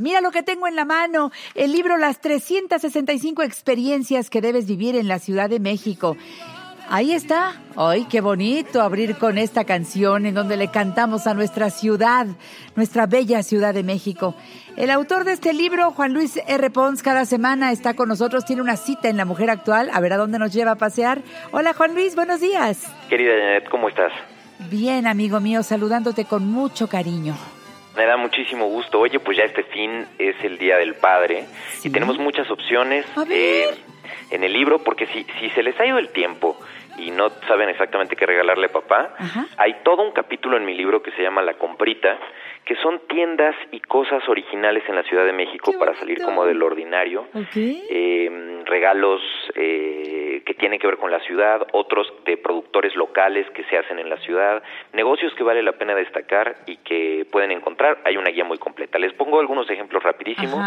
Mira lo que tengo en la mano, el libro Las 365 experiencias que debes vivir en la Ciudad de México. Ahí está. ¡Ay, qué bonito abrir con esta canción en donde le cantamos a nuestra ciudad, nuestra bella Ciudad de México! El autor de este libro, Juan Luis R. Pons, cada semana está con nosotros, tiene una cita en La Mujer Actual, a ver a dónde nos lleva a pasear. Hola Juan Luis, buenos días. Querida Janet, ¿cómo estás? Bien, amigo mío, saludándote con mucho cariño. Me da muchísimo gusto. Oye, pues ya este fin es el Día del Padre y tenemos muchas opciones eh, en el libro porque si, si se les ha ido el tiempo y no saben exactamente qué regalarle a papá, hay todo un capítulo en mi libro que se llama La Comprita, que son tiendas y cosas originales en la Ciudad de México para salir como del ordinario. Eh, regalos eh, que tienen que ver con la ciudad, otros de productores locales que se hacen en la ciudad, negocios que vale la pena destacar y que pueden encontrar. Hay una guía muy completa. Les pongo algunos ejemplos rapidísimo.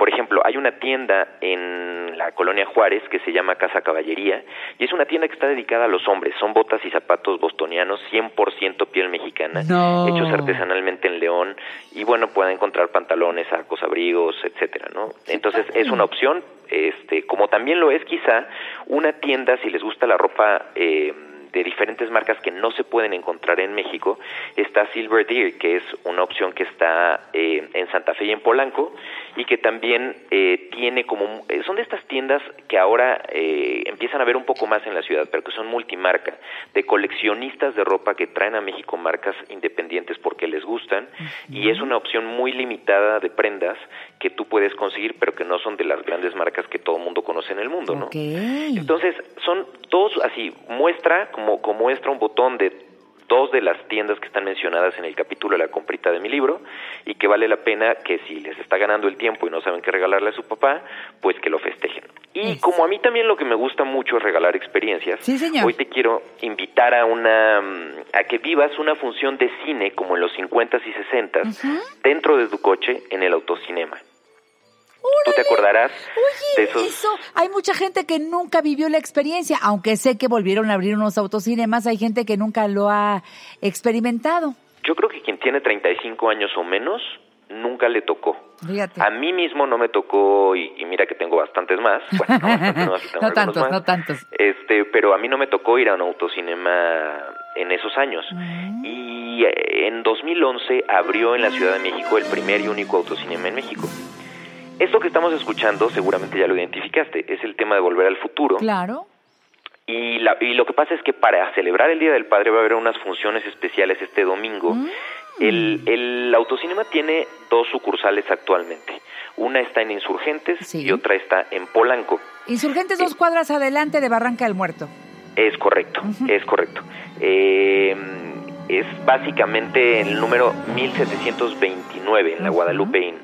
Por ejemplo, hay una tienda en la colonia Juárez que se llama Casa Caballería y es una tienda que está dedicada a los hombres. Son botas y zapatos bostonianos 100% piel mexicana, hechos artesanalmente en León y bueno, pueden encontrar pantalones, sacos, abrigos, etcétera, ¿no? Entonces es una opción, este, como también lo es quizá una tienda si les gusta la ropa eh, de diferentes marcas que no se pueden encontrar en México, está Silver Deer, que es una opción que está eh, en Santa Fe y en Polanco, y que también eh, tiene como, eh, son de estas tiendas que ahora empiezan a ver un poco más en la ciudad, pero que son multimarca, de coleccionistas de ropa que traen a México marcas independientes porque les gustan, y es una opción muy limitada de prendas que tú puedes conseguir, pero que no son de las grandes marcas que todo el mundo conoce en el mundo, ¿no? Entonces, son dos, así, muestra como, muestra un botón de dos de las tiendas que están mencionadas en el capítulo de la comprita de mi libro y que vale la pena que si les está ganando el tiempo y no saben qué regalarle a su papá, pues que lo festejen. Y como a mí también lo que me gusta mucho es regalar experiencias, hoy te quiero invitar a una a que vivas una función de cine como en los 50s y 60s dentro de tu coche en el autocinema. Tú te acordarás de esos... Eso, hay mucha gente que nunca vivió la experiencia, aunque sé que volvieron a abrir unos autocinemas, hay gente que nunca lo ha experimentado. Yo creo que quien tiene 35 años o menos nunca le tocó. A mí mismo no me tocó, y, mira que tengo bastantes más. no, tantos, no tantos. Este, pero a mí no me tocó ir a un autocinema en esos años. Mm. Y eh, en 2011 abrió en la Ciudad de México el primer y único autocinema en México. Esto que estamos escuchando, seguramente ya lo identificaste, es el tema de volver al futuro. Claro. Y, la, y lo que pasa es que para celebrar el Día del Padre va a haber unas funciones especiales este domingo. Mm. El, el autocinema tiene dos sucursales actualmente. Una está en Insurgentes y otra está en Polanco. Insurgentes dos cuadras adelante de Barranca del Muerto. Es correcto, es correcto. Eh, es básicamente el número 1729 en la Guadalupe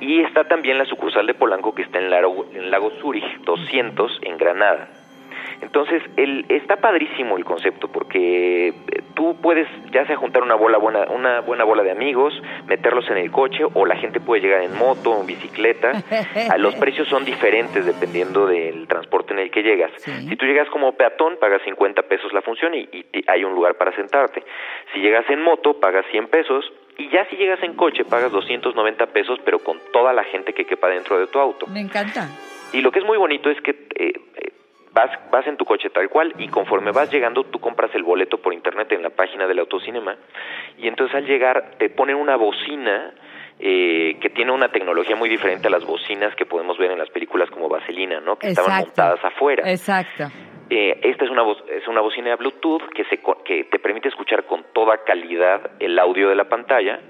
Y está también la sucursal de Polanco que está en Lago, en Lago Zurich 200 en Granada. Entonces, el, está padrísimo el concepto porque eh, tú puedes ya sea juntar una bola buena, una buena bola de amigos, meterlos en el coche o la gente puede llegar en moto o en bicicleta. Los precios son diferentes dependiendo del transporte en el que llegas. Si tú llegas como peatón, pagas 50 pesos la función y, hay un lugar para sentarte. Si llegas en moto, pagas 100 pesos y ya si llegas en coche pagas 290 pesos, pero con toda la gente que quepa dentro de tu auto. Me encanta. Y lo que es muy bonito es que eh, vas, vas en tu coche tal cual y conforme vas llegando tú compras el boleto por internet en la página del autocinema y entonces al llegar te ponen una bocina eh, que tiene una tecnología muy diferente a las bocinas que podemos ver en las películas como Vaselina, ¿no? Que estaban montadas afuera. Exacto. Eh, esta es una, es una bocina de Bluetooth que, se, que te permite escuchar con toda calidad el audio de la pantalla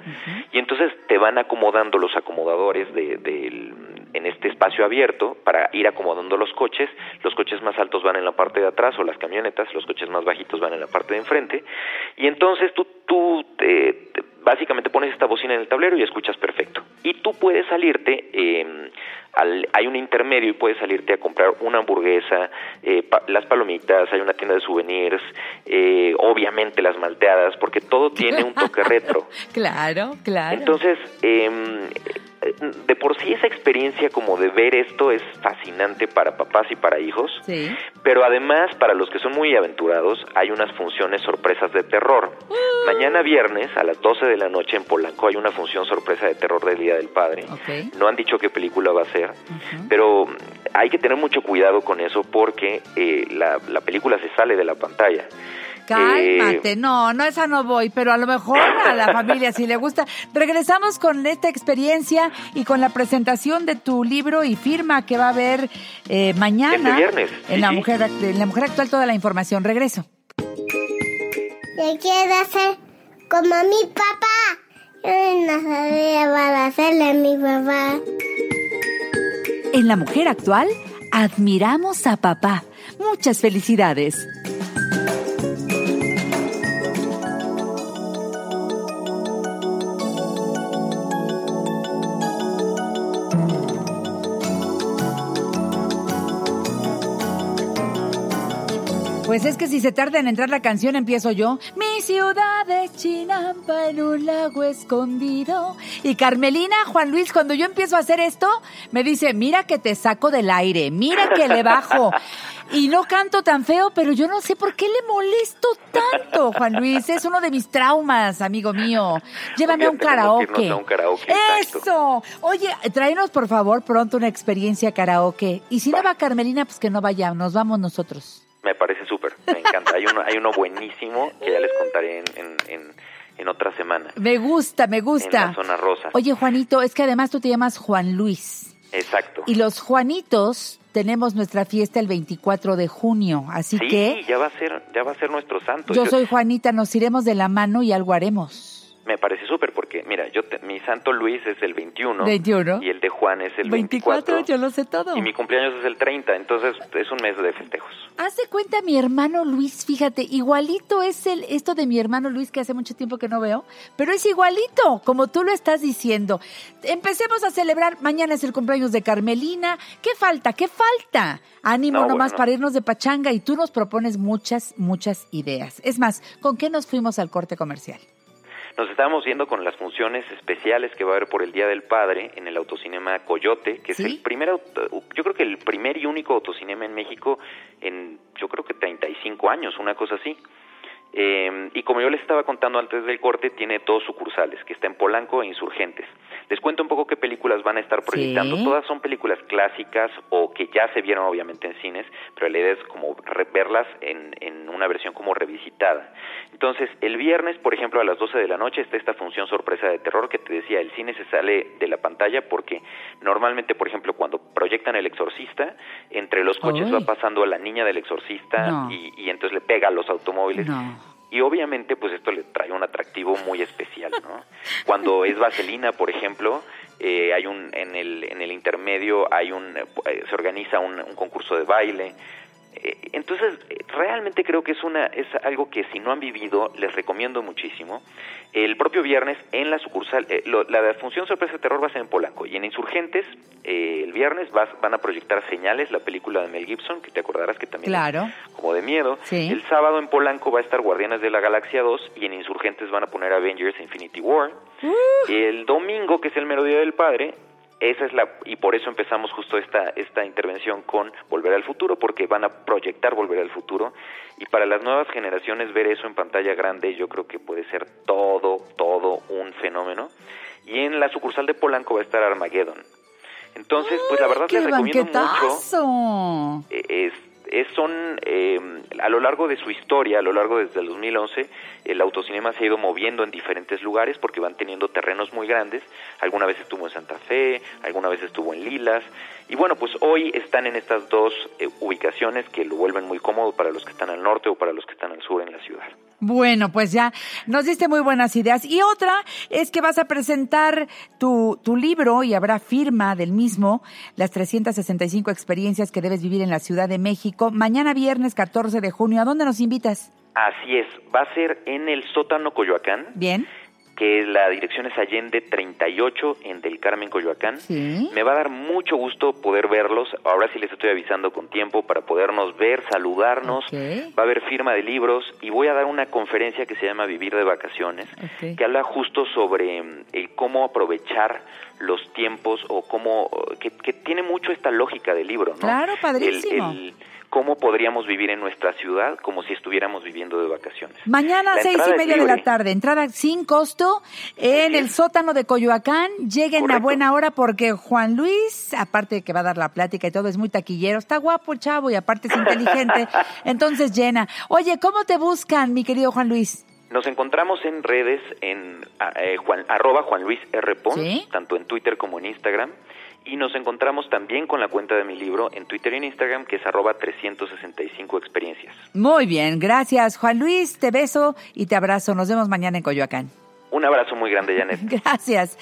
y entonces te van acomodando los acomodadores de, del en este espacio abierto para ir acomodando los coches. Los coches más altos van en la parte de atrás o las camionetas, los coches más bajitos van en la parte de enfrente. Y entonces tú, tú básicamente pones esta bocina en el tablero y escuchas perfecto. Y tú puedes salirte, eh, al, hay un intermedio y puedes salirte a comprar una hamburguesa, eh, las palomitas, hay una tienda de souvenirs, eh, obviamente las malteadas, porque todo tiene un toque retro. claro, claro. Entonces, eh, de por sí esa experiencia como de ver esto es fascinante para papás y para hijos, pero además para los que son muy aventurados hay unas funciones sorpresas de terror. Mañana viernes a las 12 de la noche en Polanco hay una función sorpresa de terror del Día del Padre. No han dicho qué película va a ser, pero hay que tener mucho cuidado con eso porque eh, la, la película se sale de la pantalla. Cálmate, no, no, esa no voy, pero a lo mejor a la familia si le gusta. Regresamos con esta experiencia y con la presentación de tu libro y firma que va a haber eh, mañana. Este viernes. En, la mujer, en la mujer actual, toda la información. Regreso. Yo quiero ser como mi papá. Yo no sabía para hacerle a mi papá. En la mujer actual, admiramos a papá. Muchas felicidades. Pues es que si se tarda en entrar la canción, empiezo yo. Mi ciudad es Chinampa en un lago escondido. Y Carmelina, Juan Luis, cuando yo empiezo a hacer esto, me dice, mira que te saco del aire, mira que le bajo. Y no canto tan feo, pero yo no sé por qué le molesto tanto, Juan Luis. Es uno de mis traumas, amigo mío. Llévame a un karaoke. un karaoke. Eso. Oye, tráenos por favor pronto una experiencia karaoke. Y si no va Carmelina, pues que no vaya, nos vamos nosotros. Me parece súper, me encanta. Hay uno, hay uno buenísimo que ya les contaré en, en, en, otra semana. Me gusta, me gusta. En la zona rosa. Oye, Juanito, es que además tú te llamas Juan Luis. Exacto. Y los Juanitos tenemos nuestra fiesta el 24 de junio, así que... Sí, ya va a ser, ya va a ser nuestro santo. Yo, soy Juanita, nos iremos de la mano y algo haremos me parece súper porque, mira, yo mi santo Luis es el 21, 21 y el de Juan es el 24, 24. yo lo sé todo. Y mi cumpleaños es el 30, entonces es un mes de festejos. Hace cuenta mi hermano Luis, fíjate, igualito es el esto de mi hermano Luis que hace mucho tiempo que no veo, pero es igualito, como tú lo estás diciendo. Empecemos a celebrar, mañana es el cumpleaños de Carmelina, ¿qué falta? ¿Qué falta? Ánimo nomás para irnos de pachanga y tú nos propones muchas, muchas ideas. Es más, ¿con qué nos fuimos al corte comercial? Nos estábamos viendo con las funciones especiales que va a haber por el Día del Padre en el autocinema Coyote, que es el primer, yo creo que el primer y único autocinema en México en, yo creo que 35 años, una cosa así. Eh, y como yo les estaba contando antes del corte, tiene dos sucursales, que está en Polanco e Insurgentes. Les cuento un poco qué películas van a estar proyectando. Todas son películas clásicas o que ya se vieron obviamente en cines, pero la idea es como verlas en, en una versión como revisitada. Entonces, el viernes, por ejemplo, a las 12 de la noche está esta función sorpresa de terror que te decía, el cine se sale de la pantalla porque normalmente, por ejemplo, cuando proyectan El Exorcista, entre los coches va pasando a la niña del Exorcista y, y, entonces le pega a los automóviles. Y obviamente, pues esto le trae un atractivo muy especial, ¿no? Cuando es vaselina, por ejemplo, eh, hay un en el en el intermedio hay un eh, se organiza un, un concurso de baile entonces, realmente creo que es una es algo que si no han vivido les recomiendo muchísimo. El propio viernes en la sucursal, eh, la función sorpresa de terror va a ser en Polanco y en Insurgentes eh, el viernes van a proyectar Señales, la película de Mel Gibson, que te acordarás que también claro. como de miedo. El sábado en Polanco va a estar Guardianes de la Galaxia 2 y en Insurgentes van a poner Avengers Infinity War. Uh. El domingo, que es el mero día del padre, esa es la y por eso empezamos justo esta esta intervención con Volver al futuro porque van a proyectar Volver al futuro y para las nuevas generaciones ver eso en pantalla grande yo creo que puede ser todo todo un fenómeno y en la sucursal de Polanco va a estar Armageddon. Entonces, pues la verdad les recomiendo mucho. Eh, es, son eh, a lo largo de su historia, a lo largo desde el 2011, el autocinema se ha ido moviendo en diferentes lugares porque van teniendo terrenos muy grandes. Alguna vez estuvo en Santa Fe, alguna vez estuvo en Lilas. Y bueno, pues hoy están en estas dos eh, ubicaciones que lo vuelven muy cómodo para los que están al norte o para los que están al sur en la ciudad. Bueno, pues ya nos diste muy buenas ideas. Y otra es que vas a presentar tu, tu libro y habrá firma del mismo, las 365 experiencias que debes vivir en la Ciudad de México, mañana viernes 14 de junio. ¿A dónde nos invitas? Así es, va a ser en el sótano Coyoacán. Bien que la dirección es Allende 38 en Del Carmen, Coyoacán. Me va a dar mucho gusto poder verlos. Ahora sí les estoy avisando con tiempo para podernos ver, saludarnos. Va a haber firma de libros y voy a dar una conferencia que se llama Vivir de Vacaciones, que habla justo sobre mm, el cómo aprovechar los tiempos o cómo que, tiene mucho esta lógica del libro, ¿no? Claro, padrísimo cómo podríamos vivir en nuestra ciudad como si estuviéramos viviendo de vacaciones. Mañana a seis y media de la tarde, entrada sin costo en el sótano de Coyoacán. Lleguen a buena hora porque Juan Luis, aparte de que va a dar la plática y todo, es muy taquillero, está guapo el chavo y aparte es inteligente. Entonces llena. Oye, ¿cómo te buscan, mi querido Juan Luis? Nos encontramos en redes en eh, Juan, arroba Juan Luis R. Pons, tanto en Twitter como en Instagram. Y nos encontramos también con la cuenta de mi libro en Twitter y en Instagram, que es arroba 365 experiencias. Muy bien, gracias Juan Luis, te beso y te abrazo. Nos vemos mañana en Coyoacán. Un abrazo muy grande, Janet. gracias.